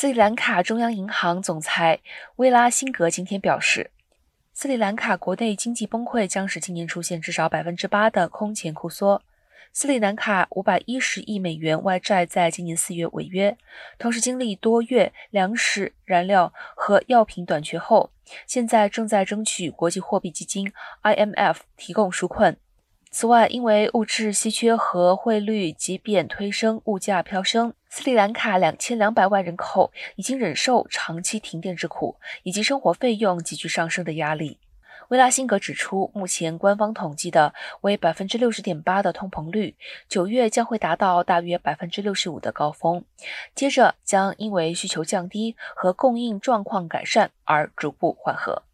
斯里兰卡中央银行总裁威拉辛格今天表示，斯里兰卡国内经济崩溃将使今年出现至少百分之八的空前库缩。斯里兰卡五百一十亿美元外债在今年四月违约，同时经历多月粮食、燃料和药品短缺后，现在正在争取国际货币基金 （IMF） 提供纾困。此外，因为物质稀缺和汇率急贬推升物价飙升，斯里兰卡两千两百万人口已经忍受长期停电之苦，以及生活费用急剧上升的压力。维拉辛格指出，目前官方统计的为百分之六十点八的通膨率，九月将会达到大约百分之六十五的高峰，接着将因为需求降低和供应状况改善而逐步缓和。